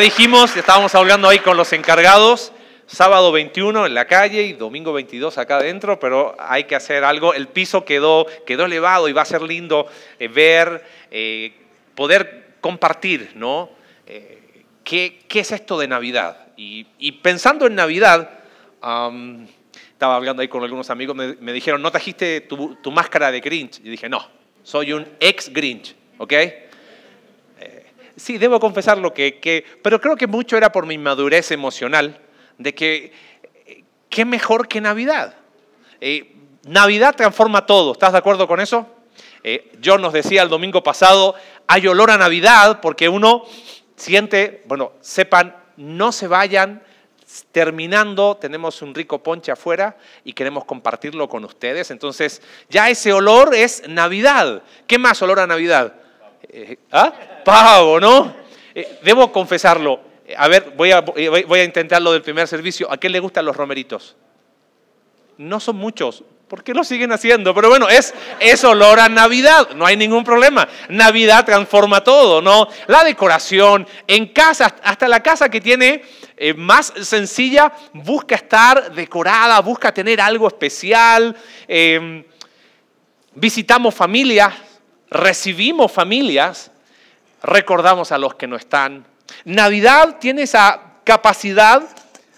dijimos, estábamos hablando ahí con los encargados, sábado 21 en la calle y domingo 22 acá adentro, pero hay que hacer algo. El piso quedó, quedó elevado y va a ser lindo eh, ver, eh, poder compartir, ¿no? Eh, ¿qué, es esto de Navidad? Y, pensando en Navidad, estaba hablando ahí con algunos amigos, me, dijeron, ¿no trajiste tu, tu, máscara de Grinch? Y dije, no, soy un ex Grinch, ¿ok? Sí, debo confesar lo que, pero creo que mucho era por mi madurez emocional, de que, ¿qué mejor que Navidad? Eh, Navidad transforma todo, ¿estás de acuerdo con eso? Eh, John nos decía el domingo pasado, hay olor a Navidad porque uno siente, bueno, sepan, no se vayan, terminando, tenemos un rico ponche afuera y queremos compartirlo con ustedes. Entonces, ya ese olor es Navidad. ¿Qué más olor a Navidad? Eh, ¿Ah? Pavo, ¿no? Eh, debo confesarlo. A ver, voy a, voy a intentar lo del primer servicio. ¿A qué le gustan los romeritos? No son muchos. ¿Por qué lo siguen haciendo? Pero bueno, es, es olor a Navidad, no hay ningún problema. Navidad transforma todo, ¿no? La decoración, en casa, hasta la casa que tiene eh, más sencilla, busca estar decorada, busca tener algo especial. Em, visitamos familias recibimos familias, recordamos a los que no están. Navidad tiene esa capacidad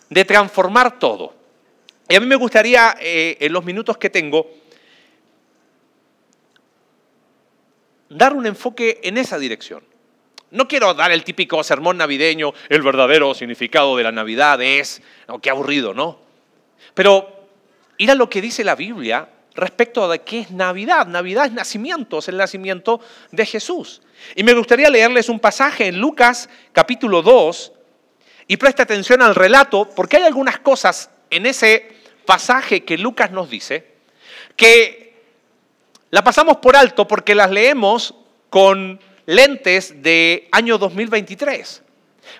de transformar todo. Y a mí me gustaría, eh, en los minutos que tengo, dar un enfoque en esa dirección. No quiero dar el típico sermón navideño, el verdadero significado de la Navidad es, qué aburrido, ¿no? Pero ir a lo que dice la Biblia respecto de qué es Navidad. Navidad es nacimiento, es el nacimiento de Jesús. Y me gustaría leerles un pasaje en Lucas capítulo 2 y presta atención al relato porque hay algunas cosas en ese pasaje que Lucas nos dice que la pasamos por alto porque las leemos con lentes de año 2023.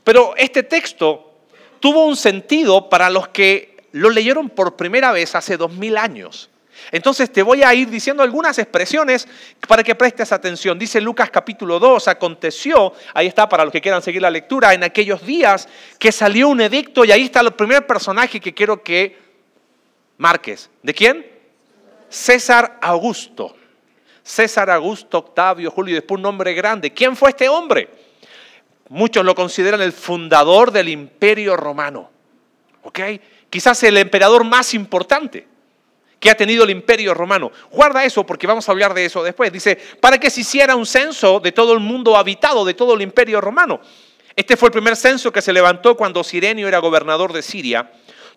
Pero este texto tuvo un sentido para los que lo leyeron por primera vez hace dos mil años. Entonces te voy a ir diciendo algunas expresiones para que prestes atención. Dice Lucas capítulo 2, aconteció, ahí está para los que quieran seguir la lectura, en aquellos días que salió un edicto y ahí está el primer personaje que quiero que marques. ¿De quién? César Augusto. César Augusto Octavio Julio, después un nombre grande. ¿Quién fue este hombre? Muchos lo consideran el fundador del imperio romano. Quizás el emperador más importante que ha tenido el imperio romano. Guarda eso porque vamos a hablar de eso después. Dice, para que se hiciera un censo de todo el mundo habitado, de todo el imperio romano. Este fue el primer censo que se levantó cuando Sirenio era gobernador de Siria.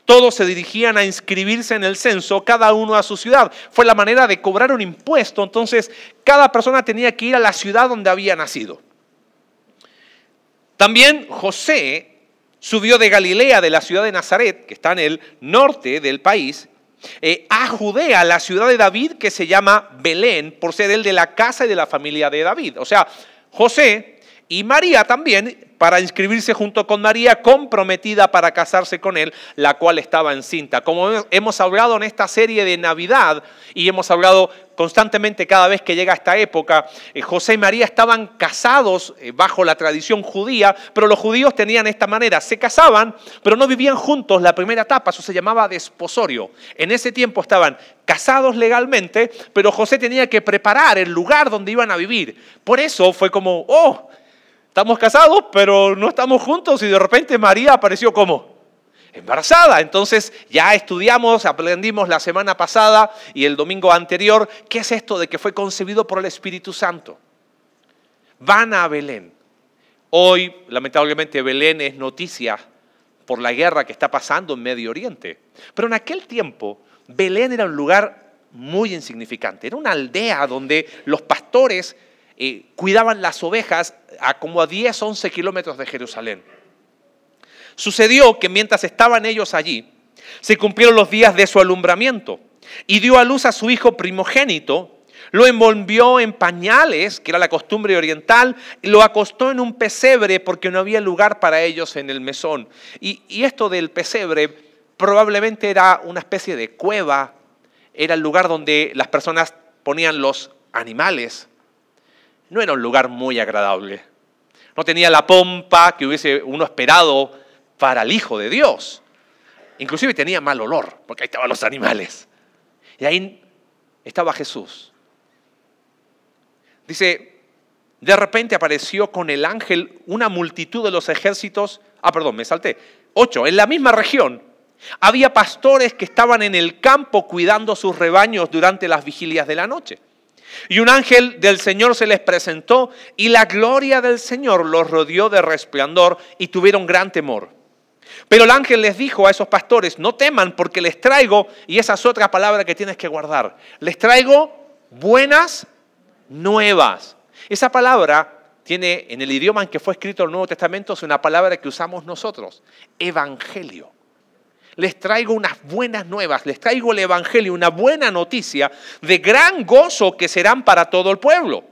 Todos se dirigían a inscribirse en el censo, cada uno a su ciudad. Fue la manera de cobrar un impuesto, entonces cada persona tenía que ir a la ciudad donde había nacido. También José subió de Galilea, de la ciudad de Nazaret, que está en el norte del país, eh, a Judea, la ciudad de David, que se llama Belén, por ser el de la casa y de la familia de David. O sea, José y María también para inscribirse junto con María, comprometida para casarse con él, la cual estaba encinta. Como hemos hablado en esta serie de Navidad y hemos hablado constantemente cada vez que llega esta época, eh, José y María estaban casados eh, bajo la tradición judía, pero los judíos tenían esta manera, se casaban, pero no vivían juntos la primera etapa, eso se llamaba desposorio. En ese tiempo estaban casados legalmente, pero José tenía que preparar el lugar donde iban a vivir. Por eso fue como, oh, Estamos casados, pero no estamos juntos y de repente María apareció como embarazada. Entonces ya estudiamos, aprendimos la semana pasada y el domingo anterior, ¿qué es esto de que fue concebido por el Espíritu Santo? Van a Belén. Hoy, lamentablemente, Belén es noticia por la guerra que está pasando en Medio Oriente. Pero en aquel tiempo, Belén era un lugar muy insignificante. Era una aldea donde los pastores eh, cuidaban las ovejas a como a 10, 11 kilómetros de Jerusalén. Sucedió que mientras estaban ellos allí, se cumplieron los días de su alumbramiento y dio a luz a su hijo primogénito, lo envolvió en pañales, que era la costumbre oriental, y lo acostó en un pesebre porque no había lugar para ellos en el mesón. Y, y esto del pesebre probablemente era una especie de cueva, era el lugar donde las personas ponían los animales no era un lugar muy agradable. No tenía la pompa que hubiese uno esperado para el Hijo de Dios. Inclusive tenía mal olor, porque ahí estaban los animales. Y ahí estaba Jesús. Dice, de repente apareció con el ángel una multitud de los ejércitos, ah, perdón, me salté, ocho, en la misma región. Había pastores que estaban en el campo cuidando sus rebaños durante las vigilias de la noche. Y un ángel del Señor se les presentó y la gloria del Señor los rodeó de resplandor y tuvieron gran temor. Pero el ángel les dijo a esos pastores, no teman porque les traigo, y esa es otra palabra que tienes que guardar, les traigo buenas nuevas. Esa palabra tiene en el idioma en que fue escrito el Nuevo Testamento, es una palabra que usamos nosotros, evangelio les traigo unas buenas nuevas, les traigo el Evangelio, una buena noticia de gran gozo que serán para todo el pueblo.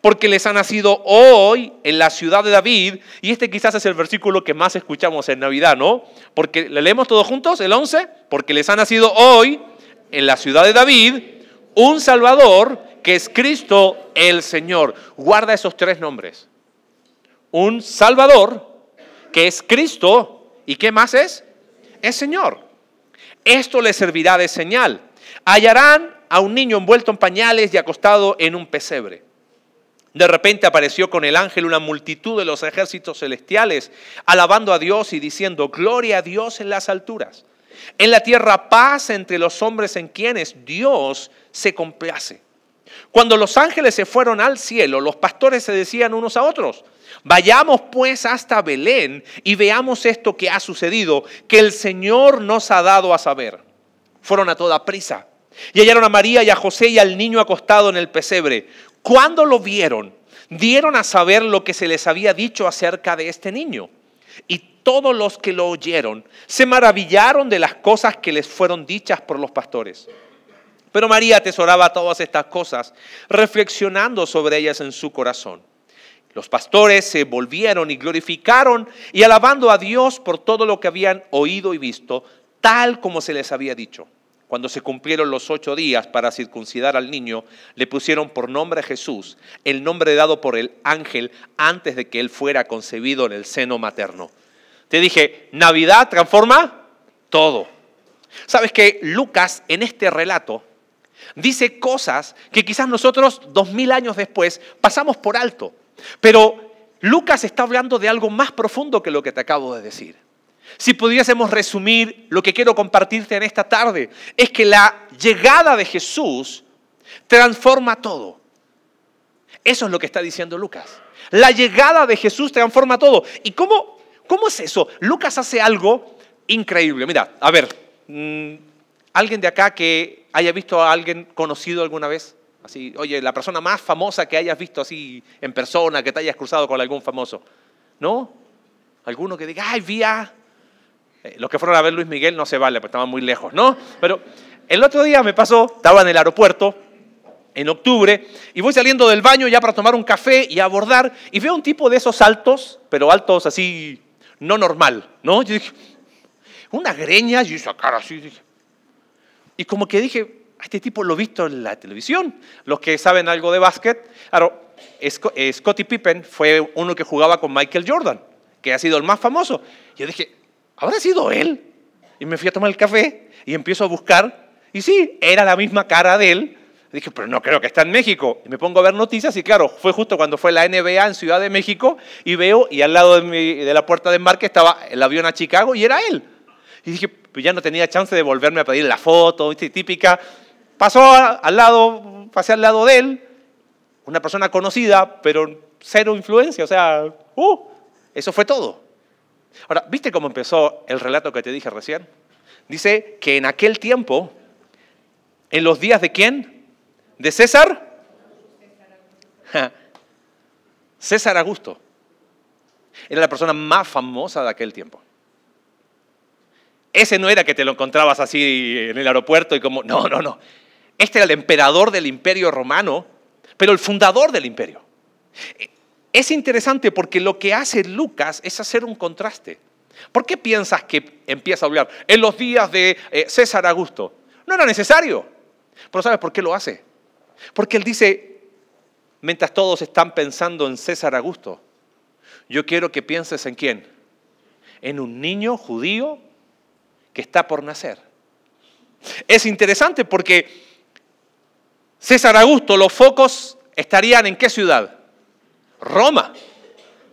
Porque les ha nacido hoy en la ciudad de David, y este quizás es el versículo que más escuchamos en Navidad, ¿no? Porque le leemos todos juntos, el 11, porque les ha nacido hoy en la ciudad de David un Salvador que es Cristo el Señor. Guarda esos tres nombres. Un Salvador que es Cristo, ¿y qué más es? Es Señor. Esto les servirá de señal. Hallarán a un niño envuelto en pañales y acostado en un pesebre. De repente apareció con el ángel una multitud de los ejércitos celestiales, alabando a Dios y diciendo, gloria a Dios en las alturas. En la tierra paz entre los hombres en quienes Dios se complace. Cuando los ángeles se fueron al cielo, los pastores se decían unos a otros, vayamos pues hasta Belén y veamos esto que ha sucedido, que el Señor nos ha dado a saber. Fueron a toda prisa y hallaron a María y a José y al niño acostado en el pesebre. Cuando lo vieron, dieron a saber lo que se les había dicho acerca de este niño. Y todos los que lo oyeron se maravillaron de las cosas que les fueron dichas por los pastores. Pero María atesoraba todas estas cosas, reflexionando sobre ellas en su corazón. Los pastores se volvieron y glorificaron y alabando a Dios por todo lo que habían oído y visto, tal como se les había dicho. Cuando se cumplieron los ocho días para circuncidar al niño, le pusieron por nombre Jesús, el nombre dado por el ángel antes de que él fuera concebido en el seno materno. Te dije, Navidad transforma todo. Sabes que Lucas en este relato Dice cosas que quizás nosotros dos mil años después pasamos por alto. Pero Lucas está hablando de algo más profundo que lo que te acabo de decir. Si pudiésemos resumir lo que quiero compartirte en esta tarde, es que la llegada de Jesús transforma todo. Eso es lo que está diciendo Lucas. La llegada de Jesús transforma todo. ¿Y cómo, cómo es eso? Lucas hace algo increíble. Mira, a ver, mm, alguien de acá que haya visto a alguien conocido alguna vez? Así, oye, la persona más famosa que hayas visto así en persona, que te hayas cruzado con algún famoso. ¿No? Alguno que diga, ay, vía. Eh, los que fueron a ver Luis Miguel no se vale, porque estaban muy lejos, ¿no? Pero el otro día me pasó, estaba en el aeropuerto, en octubre, y voy saliendo del baño ya para tomar un café y abordar, y veo un tipo de esos altos, pero altos así, no normal, ¿no? Yo dije, una greña, y esa cara así, dije, y como que dije, este tipo lo he visto en la televisión. Los que saben algo de básquet, claro, eh, Scottie Pippen fue uno que jugaba con Michael Jordan, que ha sido el más famoso. Yo dije, ¿habrá sido él? Y me fui a tomar el café y empiezo a buscar. Y sí, era la misma cara de él. Dije, pero no creo que está en México. Y me pongo a ver noticias y claro, fue justo cuando fue la NBA en Ciudad de México y veo y al lado de, de la puerta de embarque estaba el avión a Chicago y era él. Y dije, pues ya no tenía chance de volverme a pedir la foto, típica. Pasó al lado, pasé al lado de él, una persona conocida, pero cero influencia, o sea, uh, eso fue todo. Ahora, ¿viste cómo empezó el relato que te dije recién? Dice que en aquel tiempo, en los días de quién? ¿De César? César Augusto. Era la persona más famosa de aquel tiempo. Ese no era que te lo encontrabas así en el aeropuerto y como, no, no, no. Este era el emperador del imperio romano, pero el fundador del imperio. Es interesante porque lo que hace Lucas es hacer un contraste. ¿Por qué piensas que empieza a hablar en los días de eh, César Augusto? No era necesario. Pero ¿sabes por qué lo hace? Porque él dice, mientras todos están pensando en César Augusto, Yo quiero que pienses en quién. En un niño judío que está por nacer. Es interesante porque César Augusto, los focos estarían en qué ciudad? Roma,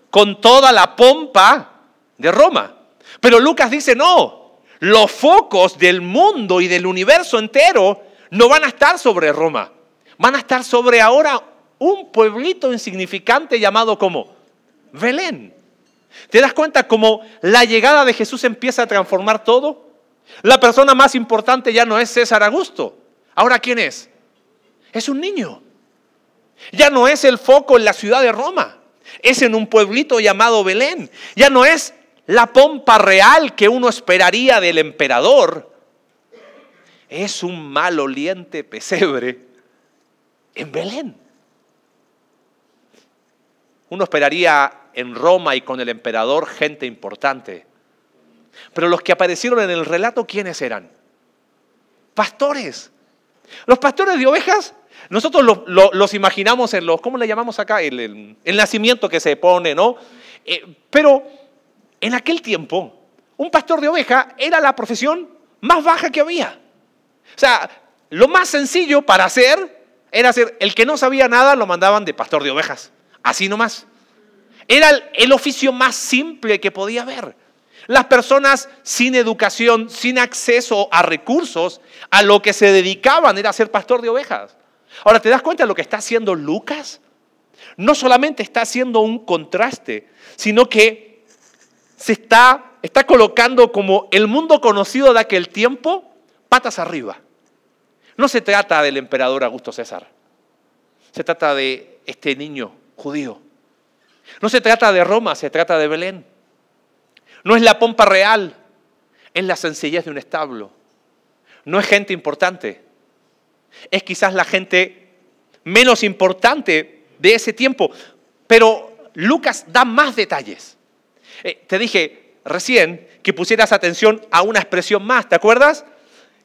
con toda la pompa de Roma. Pero Lucas dice, no, los focos del mundo y del universo entero no van a estar sobre Roma, van a estar sobre ahora un pueblito insignificante llamado como Belén. ¿Te das cuenta cómo la llegada de Jesús empieza a transformar todo? La persona más importante ya no es César Augusto. Ahora, ¿quién es? Es un niño. Ya no es el foco en la ciudad de Roma. Es en un pueblito llamado Belén. Ya no es la pompa real que uno esperaría del emperador. Es un maloliente pesebre en Belén. Uno esperaría en Roma y con el emperador gente importante. Pero los que aparecieron en el relato, ¿quiénes eran? Pastores. Los pastores de ovejas, nosotros los, imaginamos en los, ¿cómo le llamamos acá? El, nacimiento que se pone, ¿no? Eh, pero en aquel tiempo, un pastor de oveja era la profesión más baja que había. O sea, lo más sencillo para hacer era ser, el que no sabía nada lo mandaban de pastor de ovejas, así nomás. Era el oficio más simple que podía haber. Las personas sin educación, sin acceso a recursos, a lo que se dedicaban era ser pastor de ovejas. Ahora, ¿te das cuenta de lo que está haciendo Lucas? No solamente está haciendo un contraste, sino que se está, está colocando como el mundo conocido de aquel tiempo patas arriba. No se trata del emperador Augusto César, se trata de este niño judío. No se trata de Roma, se trata de Belén. No es la pompa real, es la sencillez de un establo. No es gente importante, es quizás la gente menos importante de ese tiempo. Pero Lucas da más detalles. Eh, te dije recién que pusieras atención a una expresión más, ¿te acuerdas?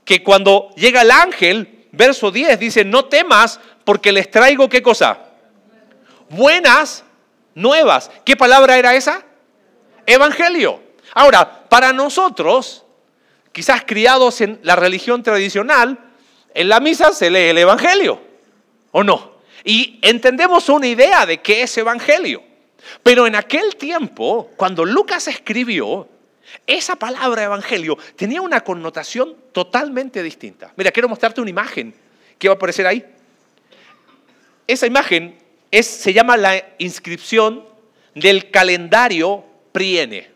Que cuando llega el ángel, verso 10, dice, no temas porque les traigo qué cosa? Buenas nuevas. ¿Qué palabra era esa? Evangelio. Ahora, para nosotros, quizás criados en la religión tradicional, en la misa se lee el Evangelio, ¿o no? Y entendemos una idea de qué es Evangelio. Pero en aquel tiempo, cuando Lucas escribió, esa palabra Evangelio tenía una connotación totalmente distinta. Mira, quiero mostrarte una imagen que va a aparecer ahí. Esa imagen es, se llama la inscripción del calendario Priene.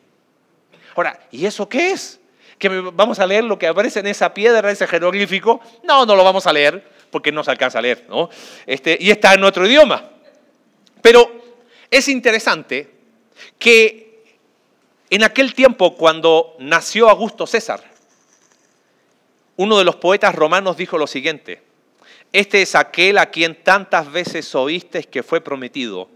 Ahora, ¿y eso qué es? ¿Que vamos a leer lo que aparece en esa piedra, ese jeroglífico? No, no lo vamos a leer porque no se alcanza a leer, ¿no? Este, y está en otro idioma. Pero es interesante que en aquel tiempo, cuando nació Augusto César, uno de los poetas romanos dijo lo siguiente, este es aquel a quien tantas veces oíste que fue prometido,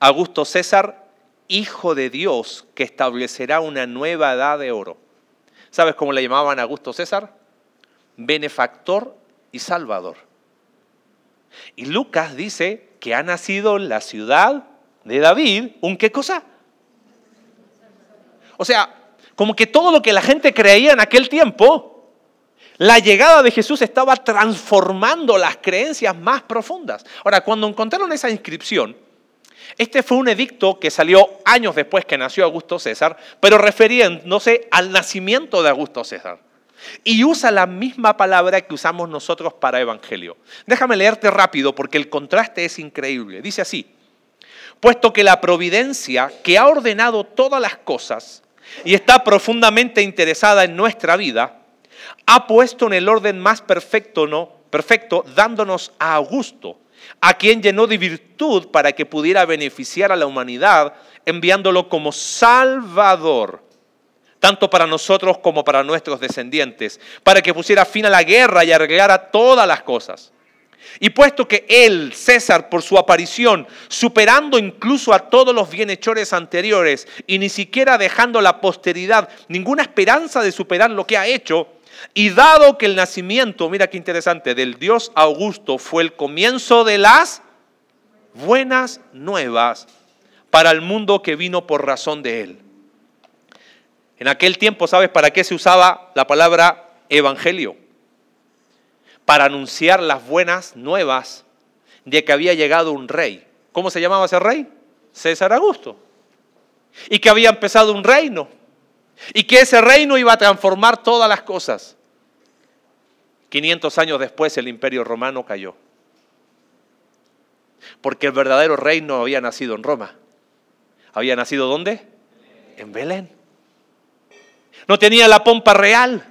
Augusto César, Hijo de Dios que establecerá una nueva edad de oro. ¿Sabes cómo le llamaban a Augusto César? Benefactor y Salvador. Y Lucas dice que ha nacido en la ciudad de David, ¿un qué cosa? O sea, como que todo lo que la gente creía en aquel tiempo, la llegada de Jesús estaba transformando las creencias más profundas. Ahora, cuando encontraron esa inscripción, este fue un edicto que salió años después que nació Augusto César, pero refiriéndose al nacimiento de Augusto César. Y usa la misma palabra que usamos nosotros para evangelio. Déjame leerte rápido porque el contraste es increíble. Dice así, puesto que la providencia que ha ordenado todas las cosas y está profundamente interesada en nuestra vida, ha puesto en el orden más perfecto, ¿no? perfecto dándonos a Augusto a quien llenó de virtud para que pudiera beneficiar a la humanidad, enviándolo como Salvador, tanto para nosotros como para nuestros descendientes, para que pusiera fin a la guerra y arreglara todas las cosas. Y puesto que él, César, por su aparición, superando incluso a todos los bienhechores anteriores y ni siquiera dejando a la posteridad ninguna esperanza de superar lo que ha hecho, y dado que el nacimiento, mira qué interesante, del Dios Augusto fue el comienzo de las buenas nuevas, para el mundo que vino por razón de él. En aquel tiempo, ¿sabes para qué se usaba la palabra evangelio? Para anunciar las buenas nuevas de que había llegado un rey. ¿Cómo se llamaba ese rey? César Augusto. Y que había empezado un reino. Y que ese reino iba a transformar todas las cosas. 500 años después el imperio romano cayó. Porque el verdadero reino había nacido en Roma. ¿Había nacido dónde? En Belén. No tenía la pompa real.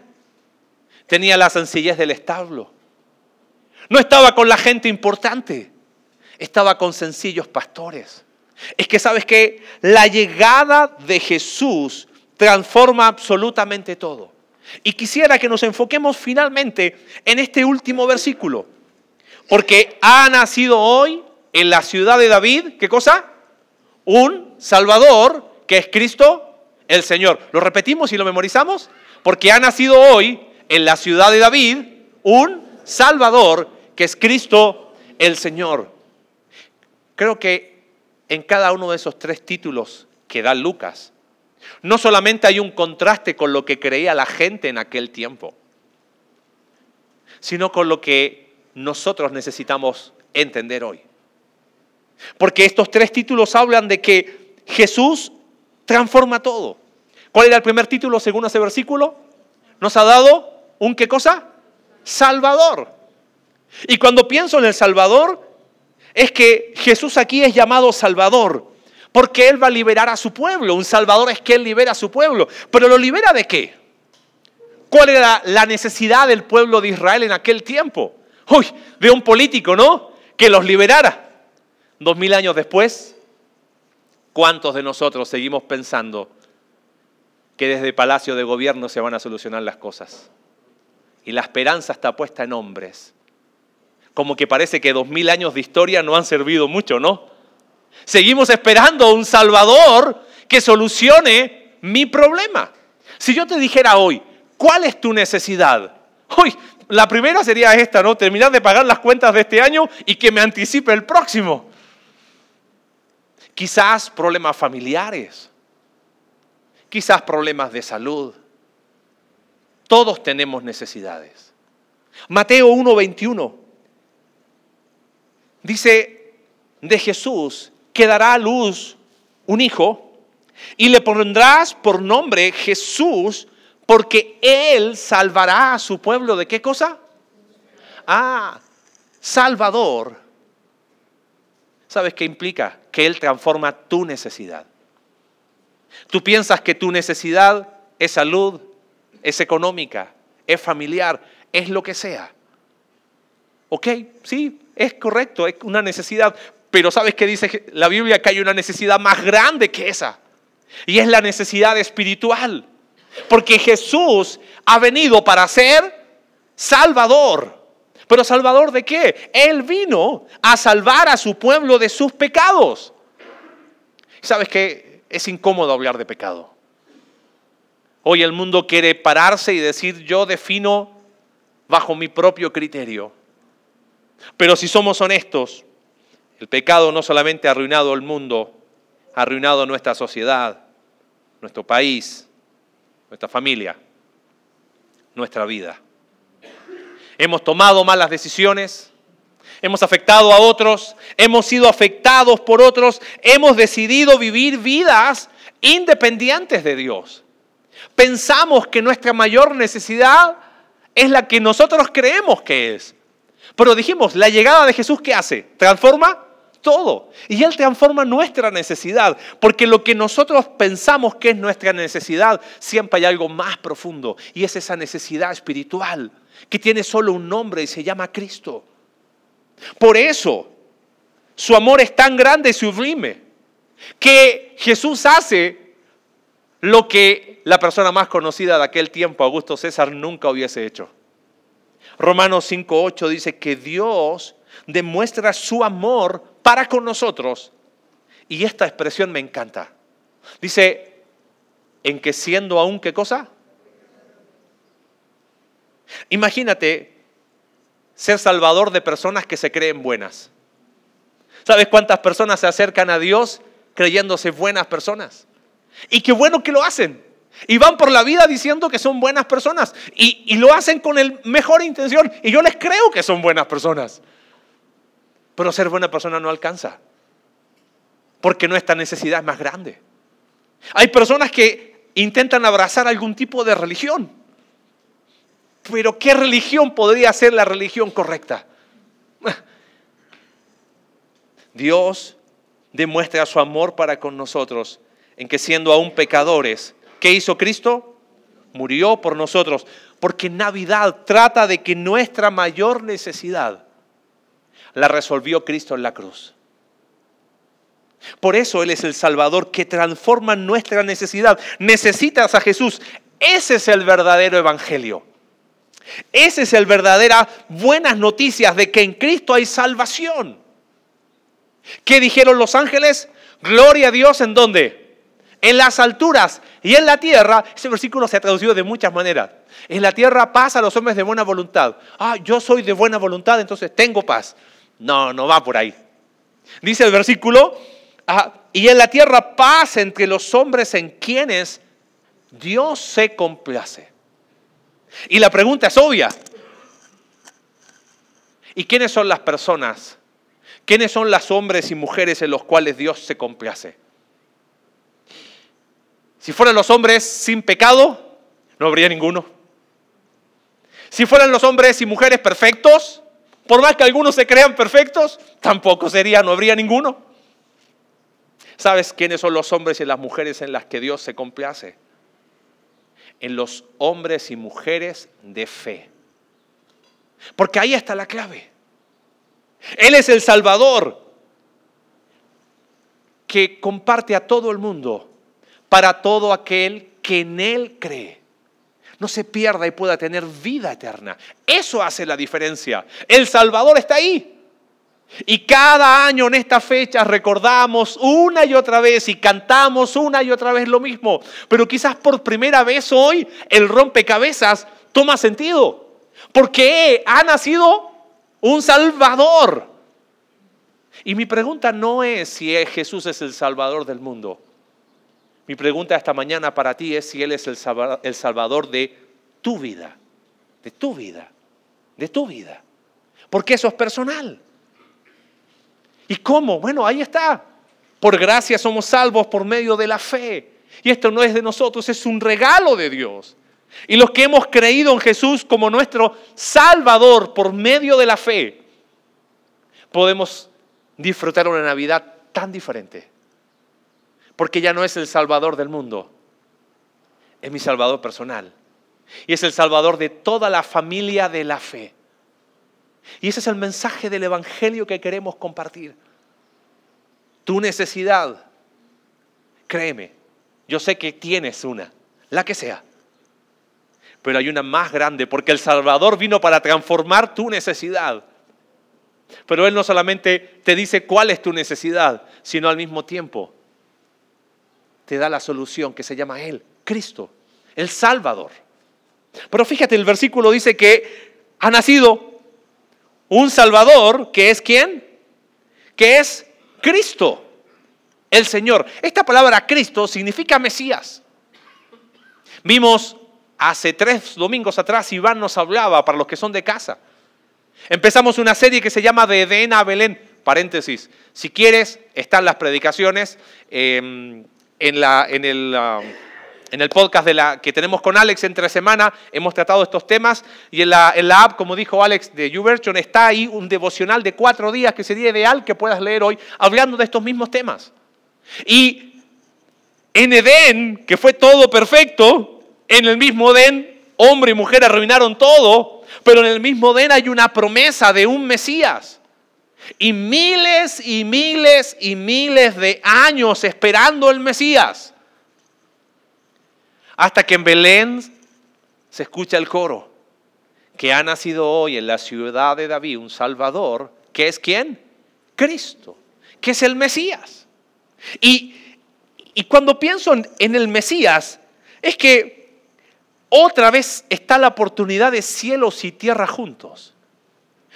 Tenía la sencillez del establo. No estaba con la gente importante. Estaba con sencillos pastores. Es que sabes que la llegada de Jesús transforma absolutamente todo. Y quisiera que nos enfoquemos finalmente en este último versículo. Porque ha nacido hoy en la ciudad de David, ¿qué cosa? Un Salvador que es Cristo el Señor. ¿Lo repetimos y lo memorizamos? Porque ha nacido hoy en la ciudad de David un Salvador que es Cristo el Señor. Creo que en cada uno de esos tres títulos que da Lucas, no solamente hay un contraste con lo que creía la gente en aquel tiempo, sino con lo que nosotros necesitamos entender hoy. Porque estos tres títulos hablan de que Jesús transforma todo. ¿Cuál era el primer título según ese versículo? Nos ha dado un qué cosa? Salvador. Y cuando pienso en el Salvador, es que Jesús aquí es llamado Salvador, porque Él va a liberar a su pueblo. Un Salvador es que Él libera a su pueblo. Pero ¿lo libera de qué? ¿Cuál era la necesidad del pueblo de Israel en aquel tiempo? Uy, de un político, ¿no? Que los liberara. Dos mil años después, ¿cuántos de nosotros seguimos pensando que desde Palacio de Gobierno se van a solucionar las cosas? Y la esperanza está puesta en hombres. Como que parece que dos mil años de historia no han servido mucho, ¿no? Seguimos esperando un Salvador que solucione mi problema. Si yo te dijera hoy, ¿cuál es tu necesidad? Hoy, la primera sería esta, ¿no? Terminar de pagar las cuentas de este año y que me anticipe el próximo. Quizás problemas familiares, quizás problemas de salud. Todos tenemos necesidades. Mateo 1:21 dice de Jesús que dará a luz un hijo y le pondrás por nombre Jesús porque él salvará a su pueblo de qué cosa? Ah, Salvador ¿Sabes qué implica? Que Él transforma tu necesidad. Tú piensas que tu necesidad es salud, es económica, es familiar, es lo que sea. Ok, sí, es correcto, es una necesidad, pero ¿sabes qué dice la Biblia? Que hay una necesidad más grande que esa. Y es la necesidad espiritual. Porque Jesús ha venido para ser Salvador. ¿Pero Salvador de qué? Él vino a salvar a su pueblo de sus pecados. ¿Sabes qué? Es incómodo hablar de pecado. Hoy el mundo quiere pararse y decir yo defino bajo mi propio criterio. Pero si somos honestos, el pecado no solamente ha arruinado el mundo, ha arruinado nuestra sociedad, nuestro país, nuestra familia, nuestra vida. Hemos tomado malas decisiones, hemos afectado a otros, hemos sido afectados por otros, hemos decidido vivir vidas independientes de Dios. Pensamos que nuestra mayor necesidad es la que nosotros creemos que es. Pero dijimos, la llegada de Jesús, ¿qué hace? Transforma todo. Y Él transforma nuestra necesidad, porque lo que nosotros pensamos que es nuestra necesidad, siempre hay algo más profundo, y es esa necesidad espiritual que tiene solo un nombre y se llama Cristo. Por eso, su amor es tan grande y sublime, que Jesús hace lo que la persona más conocida de aquel tiempo, Augusto César, nunca hubiese hecho. Romanos 5.8 dice que Dios demuestra su amor para con nosotros. Y esta expresión me encanta. Dice, en que siendo aún qué cosa? Imagínate ser salvador de personas que se creen buenas. ¿Sabes cuántas personas se acercan a Dios creyéndose buenas personas. Y qué bueno que lo hacen. Y van por la vida diciendo que son buenas personas. Y, y lo hacen con el mejor intención. Y yo les creo que son buenas personas. Pero ser buena persona no alcanza. Porque nuestra necesidad es más grande. Hay personas que intentan abrazar algún tipo de religión. Pero ¿qué religión podría ser la religión correcta? Dios demuestra su amor para con nosotros en que siendo aún pecadores, ¿qué hizo Cristo? Murió por nosotros. Porque Navidad trata de que nuestra mayor necesidad la resolvió Cristo en la cruz. Por eso Él es el Salvador que transforma nuestra necesidad. Necesitas a Jesús. Ese es el verdadero Evangelio. Ese es el verdadera buenas noticias de que en Cristo hay salvación. ¿Qué dijeron los ángeles? Gloria a Dios en dónde? En las alturas y en la tierra. Ese versículo se ha traducido de muchas maneras. En la tierra paz a los hombres de buena voluntad. Ah, yo soy de buena voluntad, entonces tengo paz. No, no va por ahí. Dice el versículo, ah, y en la tierra paz entre los hombres en quienes Dios se complace. Y la pregunta es obvia. ¿Y quiénes son las personas ¿Quiénes son los hombres y mujeres en los cuales Dios se complace? Si fueran los hombres sin pecado, no habría ninguno. Si fueran los hombres y mujeres perfectos, por más que algunos se crean perfectos, tampoco sería, no habría ninguno. ¿Sabes quiénes son los hombres y las mujeres en las que Dios se complace? En los hombres y mujeres de fe. Porque ahí está la clave. Él es el Salvador que comparte a todo el mundo para todo aquel que en Él cree. No se pierda y pueda tener vida eterna. Eso hace la diferencia. El Salvador está ahí. Y cada año en esta fecha recordamos una y otra vez y cantamos una y otra vez lo mismo. Pero quizás por primera vez hoy el rompecabezas toma sentido. Porque ha nacido un Salvador. Y mi pregunta no es si Jesús es el Salvador del mundo. Mi pregunta esta mañana para ti es si Él es el Salvador de tu vida, de tu vida, de tu vida. Porque eso es personal. ¿Y cómo? Bueno, ahí está. Por gracia somos salvos por medio de la fe. Y esto no es de nosotros, es un regalo de Dios. Y los que hemos creído en Jesús como nuestro Salvador por medio de la fe, podemos disfrutar una Navidad tan diferente. Porque ya no es el Salvador del mundo, es mi Salvador personal. Y es el Salvador de toda la familia de la fe. Y ese es el mensaje del Evangelio que queremos compartir. Tu necesidad, créeme, yo sé que tienes una, la que sea pero hay una más grande, porque el Salvador vino para transformar tu necesidad. Pero Él no solamente te dice cuál es tu necesidad, sino al mismo tiempo te da la solución que se llama Él, Cristo, el Salvador. Pero fíjate, el versículo dice que ha nacido un Salvador, que es quién? Que es Cristo, el Señor. Esta palabra Cristo significa Mesías. Vimos Hace tres domingos atrás Iván nos hablaba para los que son de casa. Empezamos una serie que se llama De Edén a Belén. Paréntesis. Si quieres, están las predicaciones em, en, la, en, el, um, en, el, podcast de la, que tenemos con Alex entre semana. Hemos tratado estos temas. Y en la, en la app, como dijo Alex de YouVersion, está ahí un devocional de cuatro días que sería ideal que puedas leer hoy, hablando de estos mismos temas. Y en Edén, que fue todo perfecto, en el mismo Edén, hombre y mujer arruinaron todo, pero en el mismo Edén hay una promesa de un Mesías. Y miles y miles y miles de años esperando el Mesías. Hasta que en Belén se escucha el coro, que ha nacido hoy en la ciudad de David un Salvador, que es quién? Cristo, que es el Mesías. Y, y cuando pienso en el Mesías, es que otra vez está la oportunidad de cielos y tierra juntos.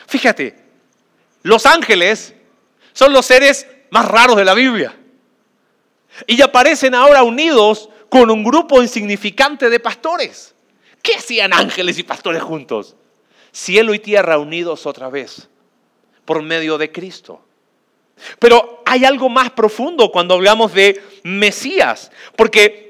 Fíjate, los ángeles son los seres más raros de la Biblia. Y aparecen ahora unidos con un grupo insignificante de pastores. ¿Qué hacían ángeles y pastores juntos? Cielo y tierra unidos otra vez por medio de Cristo. Pero hay algo más profundo cuando hablamos de Mesías, porque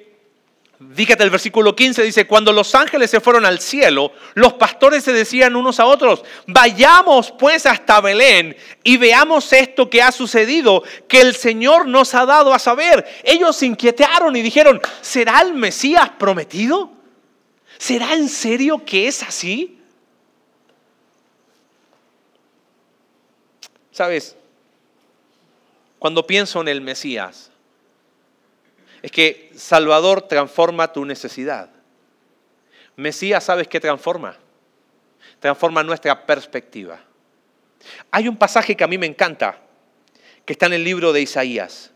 Fíjate, el versículo 15 dice, cuando los ángeles se fueron al cielo, los pastores se decían unos a otros, vayamos pues hasta Belén y veamos esto que ha sucedido, que el Señor nos ha dado a saber. Ellos se inquietaron y dijeron, ¿será el Mesías prometido? ¿Será en serio que es así? Sabes, cuando pienso en el Mesías, es que Salvador transforma tu necesidad. Mesías, ¿sabes qué transforma? Transforma nuestra perspectiva. Hay un pasaje que a mí me encanta, que está en el libro de Isaías.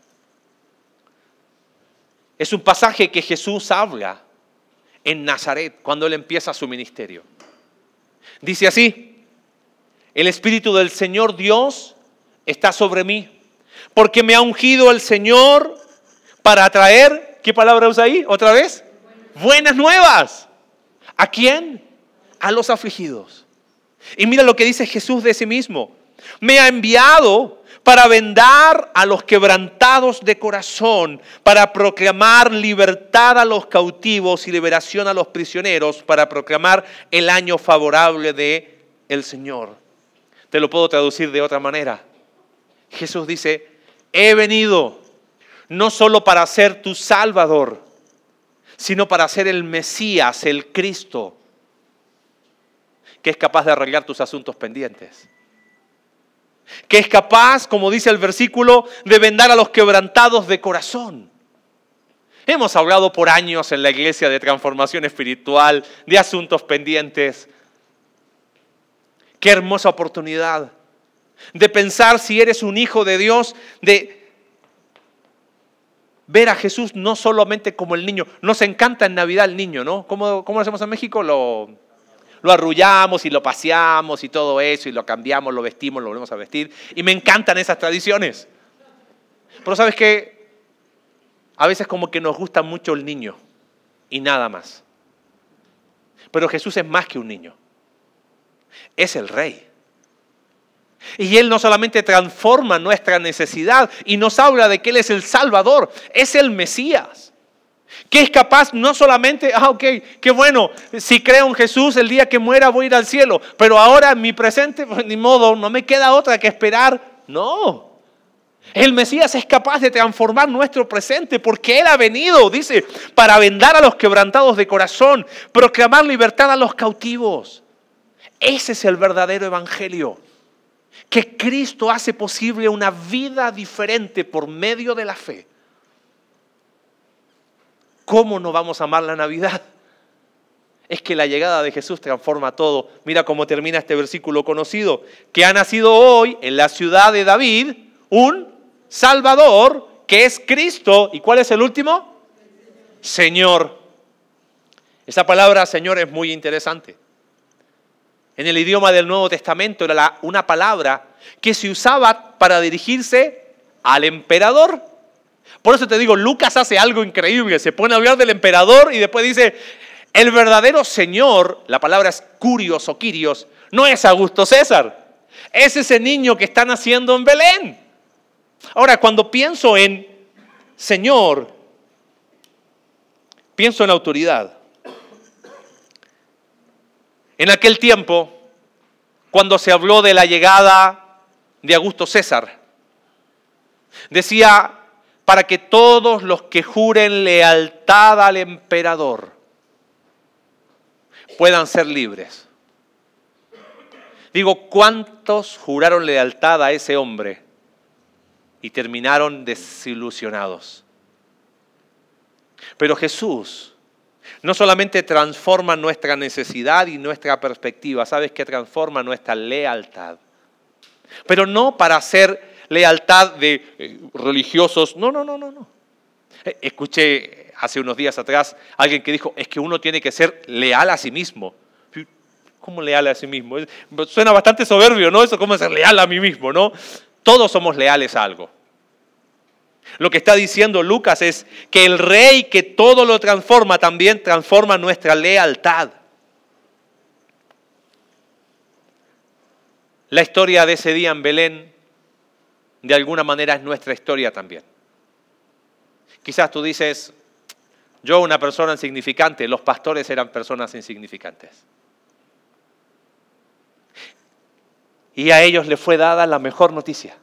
Es un pasaje que Jesús habla en Nazaret cuando él empieza su ministerio. Dice así, el Espíritu del Señor Dios está sobre mí, porque me ha ungido el Señor para traer, ¿qué palabra usa ahí? ¿Otra vez? Buenas nuevas. ¿A quién? A los afligidos. Y mira lo que dice Jesús de sí mismo. Me ha enviado para vendar a los quebrantados de corazón, para proclamar libertad a los cautivos y liberación a los prisioneros, para proclamar el año favorable de el Señor. Te lo puedo traducir de otra manera. Jesús dice, he venido no solo para ser tu Salvador, sino para ser el Mesías, el Cristo, que es capaz de arreglar tus asuntos pendientes. Que es capaz, como dice el versículo, de vendar a los quebrantados de corazón. Hemos hablado por años en la iglesia de transformación espiritual, de asuntos pendientes. Qué hermosa oportunidad de pensar si eres un hijo de Dios, de ver a Jesús no solamente como el niño. Nos encanta en Navidad el niño, ¿no? ¿Cómo, cómo lo hacemos en México? Lo, lo arrullamos y lo paseamos y todo eso, y lo cambiamos, lo vestimos, lo volvemos a vestir. Y me encantan esas tradiciones. Pero sabes que a veces como que nos gusta mucho el niño y nada más. Pero Jesús es más que un niño. Es el rey. Y Él no solamente transforma nuestra necesidad y nos habla de que Él es el Salvador, es el Mesías. Que es capaz no solamente, ah, ok, qué bueno, si creo en Jesús, el día que muera voy a ir al cielo, pero ahora en mi presente, pues, ni modo, no me queda otra que esperar. No. El Mesías es capaz de transformar nuestro presente porque Él ha venido, dice, para vendar a los quebrantados de corazón, proclamar libertad a los cautivos. Ese es el verdadero evangelio que Cristo hace posible una vida diferente por medio de la fe. ¿Cómo no vamos a amar la Navidad? Es que la llegada de Jesús transforma todo. Mira cómo termina este versículo conocido, que ha nacido hoy en la ciudad de David un Salvador, que es Cristo. ¿Y cuál es el último? Señor. Esa palabra Señor es muy interesante. En el idioma del Nuevo Testamento era una palabra que se usaba para dirigirse al emperador. Por eso te digo, Lucas hace algo increíble, se pone a hablar del emperador y después dice, el verdadero Señor, la palabra es curios o quirios, no es Augusto César, es ese niño que está naciendo en Belén. Ahora, cuando pienso en Señor, pienso en autoridad. En aquel tiempo, cuando se habló de la llegada de Augusto César, decía, para que todos los que juren lealtad al emperador puedan ser libres. Digo, ¿cuántos juraron lealtad a ese hombre y terminaron desilusionados? Pero Jesús no solamente transforma nuestra necesidad y nuestra perspectiva, sabes que transforma nuestra lealtad. Pero no para ser lealtad de eh, religiosos, no, no, no, no, no. Eh, escuché hace unos días atrás alguien que dijo, es que uno tiene que ser leal a sí mismo. ¿Cómo leal a sí mismo? Suena bastante soberbio, ¿no? Eso, ¿cómo ser leal a mí mismo, no? Todos somos leales a algo. Lo que está diciendo Lucas es que el rey que todo lo transforma también transforma nuestra lealtad. La historia de ese día en Belén de alguna manera es nuestra historia también. Quizás tú dices, yo una persona insignificante, los pastores eran personas insignificantes. Y a ellos les fue dada la mejor noticia.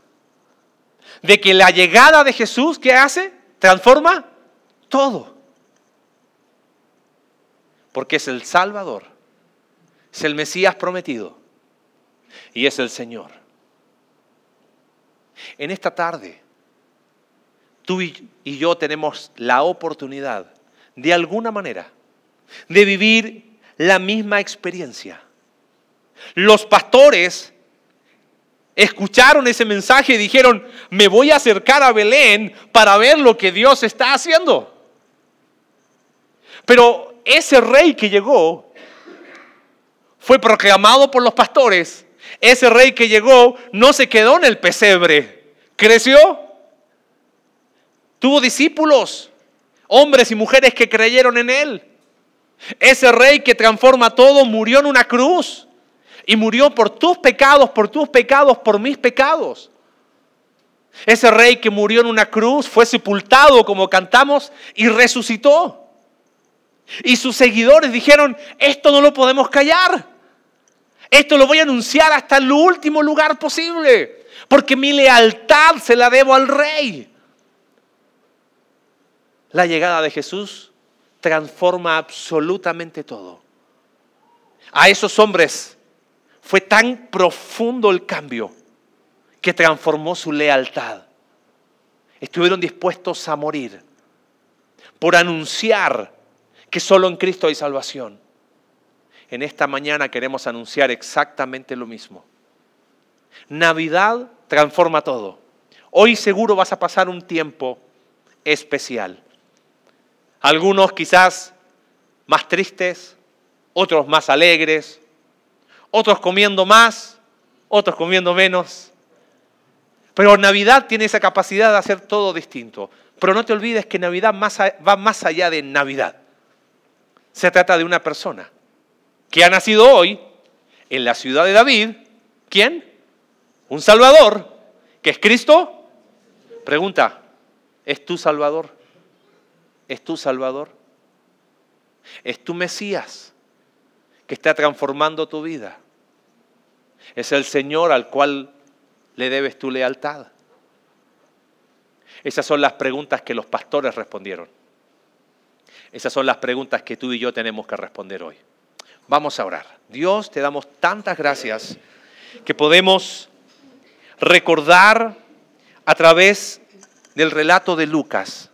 De que la llegada de Jesús, ¿qué hace? Transforma todo. Porque es el Salvador, es el Mesías prometido y es el Señor. En esta tarde, tú y yo tenemos la oportunidad, de alguna manera, de vivir la misma experiencia. Los pastores escucharon ese mensaje y dijeron, me voy a acercar a Belén para ver lo que Dios está haciendo. Pero ese rey que llegó fue proclamado por los pastores. Ese rey que llegó no se quedó en el pesebre, creció, tuvo discípulos, hombres y mujeres que creyeron en él. Ese rey que transforma todo murió en una cruz y murió por tus pecados, por tus pecados, por mis pecados. Ese rey que murió en una cruz fue sepultado, como cantamos, y resucitó. Y sus seguidores dijeron, esto no lo podemos callar. Esto lo voy a anunciar hasta el último lugar posible, porque mi lealtad se la debo al rey. La llegada de Jesús transforma absolutamente todo. A esos hombres fue tan profundo el cambio que transformó su lealtad. Estuvieron dispuestos a morir por anunciar que solo en Cristo hay salvación. En esta mañana queremos anunciar exactamente lo mismo. Navidad transforma todo. Hoy seguro vas a pasar un tiempo especial. Algunos quizás más tristes, otros más alegres, otros comiendo más, otros comiendo menos. Pero Navidad tiene esa capacidad de hacer todo distinto. Pero no te olvides que Navidad va más allá de Navidad. Se trata de una persona que ha nacido hoy en la ciudad de David. ¿Quién? Un Salvador, que es Cristo. Pregunta, ¿es tu Salvador? ¿Es tu Salvador? ¿Es tu Mesías? Que está transformando tu vida. Es el Señor al cual le debes tu lealtad. Esas son las preguntas que los pastores respondieron. Esas son las preguntas que tú y yo tenemos que responder hoy. Vamos a orar. Dios, te damos tantas gracias que podemos recordar a través del relato de Lucas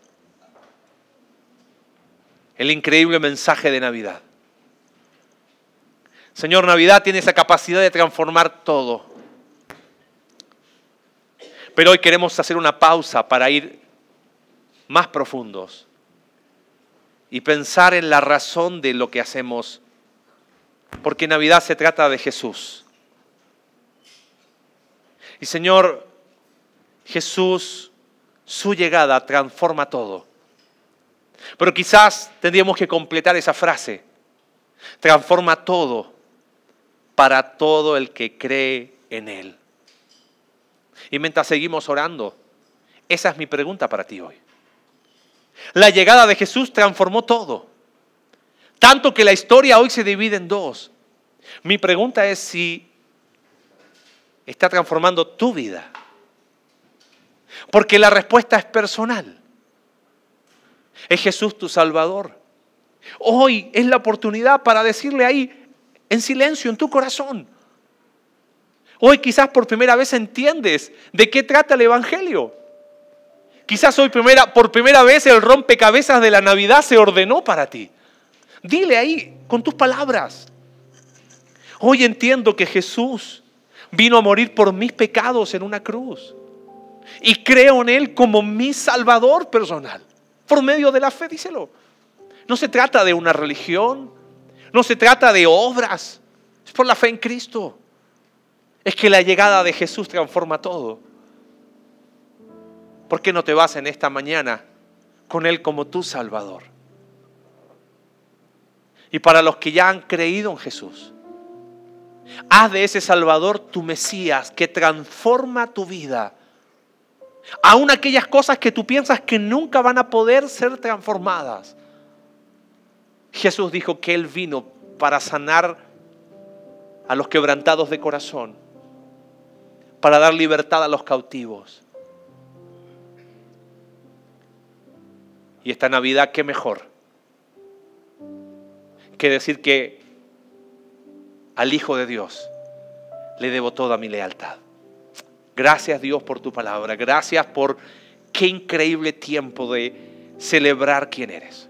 el increíble mensaje de Navidad. Señor, Navidad tiene esa capacidad de transformar todo. Pero hoy queremos hacer una pausa para ir más profundos y pensar en la razón de lo que hacemos, porque Navidad se trata de Jesús. Y Señor, Jesús, su llegada transforma todo. Pero quizás tendríamos que completar esa frase. Transforma todo para todo el que cree en Él. Y mientras seguimos orando, esa es mi pregunta para ti hoy. La llegada de Jesús transformó todo. Tanto que la historia hoy se divide en dos. Mi pregunta es si está transformando tu vida. Porque la respuesta es personal. Es Jesús tu Salvador. Hoy es la oportunidad para decirle ahí, en silencio en tu corazón. Hoy quizás por primera vez entiendes de qué trata el Evangelio. Quizás hoy primera, por primera vez el rompecabezas de la Navidad se ordenó para ti. Dile ahí con tus palabras. Hoy entiendo que Jesús vino a morir por mis pecados en una cruz. Y creo en Él como mi Salvador personal. Por medio de la fe, díselo. No se trata de una religión, no se trata de obras, es por la fe en Cristo. Es que la llegada de Jesús transforma todo. ¿Por qué no te vas en esta mañana con Él como tu Salvador? Y para los que ya han creído en Jesús, haz de ese Salvador tu Mesías que transforma tu vida. Aún aquellas cosas que tú piensas que nunca van a poder ser transformadas. Jesús dijo que Él vino para sanar a los quebrantados de corazón, para dar libertad a los cautivos. Y esta Navidad, qué mejor que decir que al Hijo de Dios le debo toda mi lealtad. Gracias Dios por tu palabra. Gracias por qué increíble tiempo de celebrar quién eres.